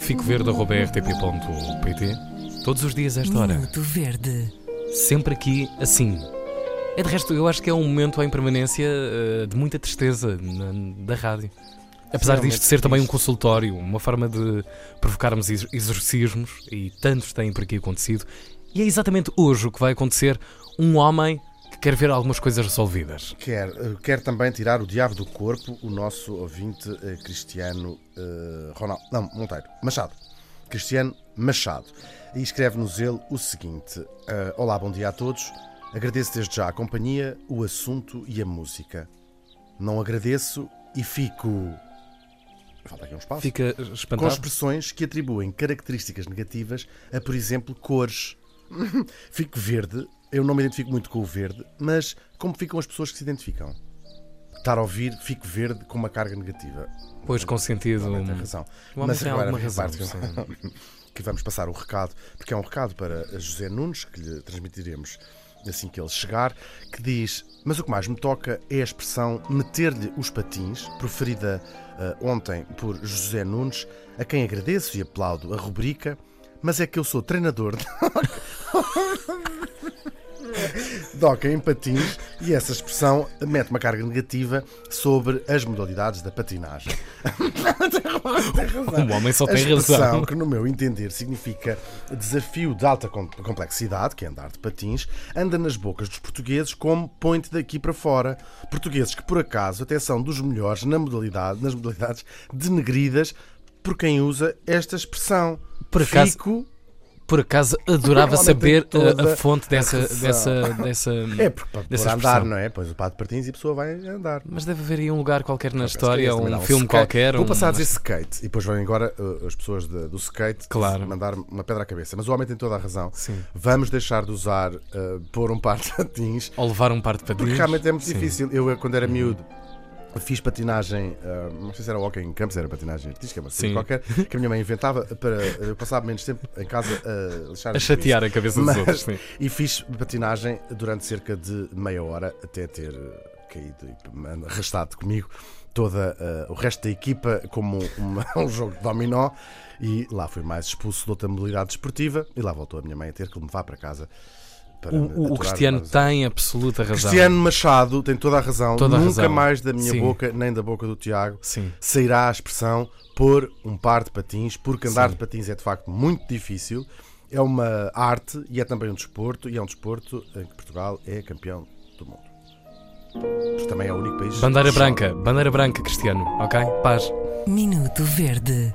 Fico verde.rtp.pt Todos os dias a esta hora. Minuto Verde. Sempre aqui assim. É de resto, eu acho que é um momento em permanência eh, de muita tristeza na- da rádio. Apesar Sim, disto ser também um consultório, uma forma de provocarmos ex- exorcismos, e tantos têm por aqui acontecido, e é exatamente hoje o que vai acontecer um homem quer ver algumas coisas resolvidas. Quer, eh, quer também tirar o diabo do corpo o nosso ouvinte eh, Cristiano eh, Ronaldo. Não, Monteiro. Machado. Cristiano Machado. E escreve-nos ele o seguinte: eh, Olá, bom dia a todos. Agradeço desde já a companhia, o assunto e a música. Não agradeço e fico. Falta aqui um espaço. Fica com espantado. expressões que atribuem características negativas a, por exemplo, cores. Fico verde, eu não me identifico muito com o verde, mas como ficam as pessoas que se identificam? Estar a ouvir, fico verde com uma carga negativa. Pois, com sentido. Realmente tem razão. O Mas tem agora alguma razão. que vamos passar o recado, porque é um recado para José Nunes, que lhe transmitiremos assim que ele chegar, que diz: Mas o que mais me toca é a expressão meter-lhe os patins, proferida ah, ontem por José Nunes, a quem agradeço e aplaudo a rubrica, mas é que eu sou treinador de. Doca em patins e essa expressão mete uma carga negativa sobre as modalidades da patinagem. Razão. O homem só A tem expressão razão. que, no meu entender, significa desafio de alta com- complexidade, que é andar de patins, anda nas bocas dos portugueses como põe-te daqui para fora. Portugueses que, por acaso, até são dos melhores na modalidade, nas modalidades denegridas por quem usa esta expressão. Por acaso- Fico... Por acaso adorava saber tem a, a fonte a dessa, dessa, dessa. É, porque para dessa andar, não é? Pois o pá de patins e a pessoa vai andar. Mas deve haver aí um lugar qualquer na história, é um dá filme skate. qualquer. Vou um- passar a dizer skate e depois vão agora uh, as pessoas de- do skate Claro. mandar uma pedra à cabeça. Mas o homem tem toda a razão. Sim. Vamos deixar de usar uh, pôr um par de patins Ou levar um par de patins. porque realmente é muito Sim. Uhum. difícil. Eu, quando era miúdo, fiz patinagem, uh, não sei se era walking campos, era patinagem artística, mas Sim. qualquer, que a minha mãe inventava para eu passar menos tempo em casa a lixar A chatear a cabeça dos Mas- outros. Sim. e fiz patinagem durante cerca de meia hora até ter eh, caído e arrastado comigo toda eh, o resto da equipa como uma- um jogo de dominó e lá fui mais expulso de outra modalidade desportiva e lá voltou a minha mãe a ter que me levar para casa. O, o- Cristiano tem absoluta razão. Cristiano Machado tem toda a razão. Toda a Nunca razão. mais da minha Sim. boca nem da boca do Tiago Sim. sairá a expressão pôr um par de patins, porque andar Sim. de patins é de facto muito difícil. É uma arte e é também um desporto, e é um desporto em que Portugal é campeão do mundo. Porque também é o único país. Bandeira branca, bandeira branca, Cristiano, ok? Paz. Minuto Verde.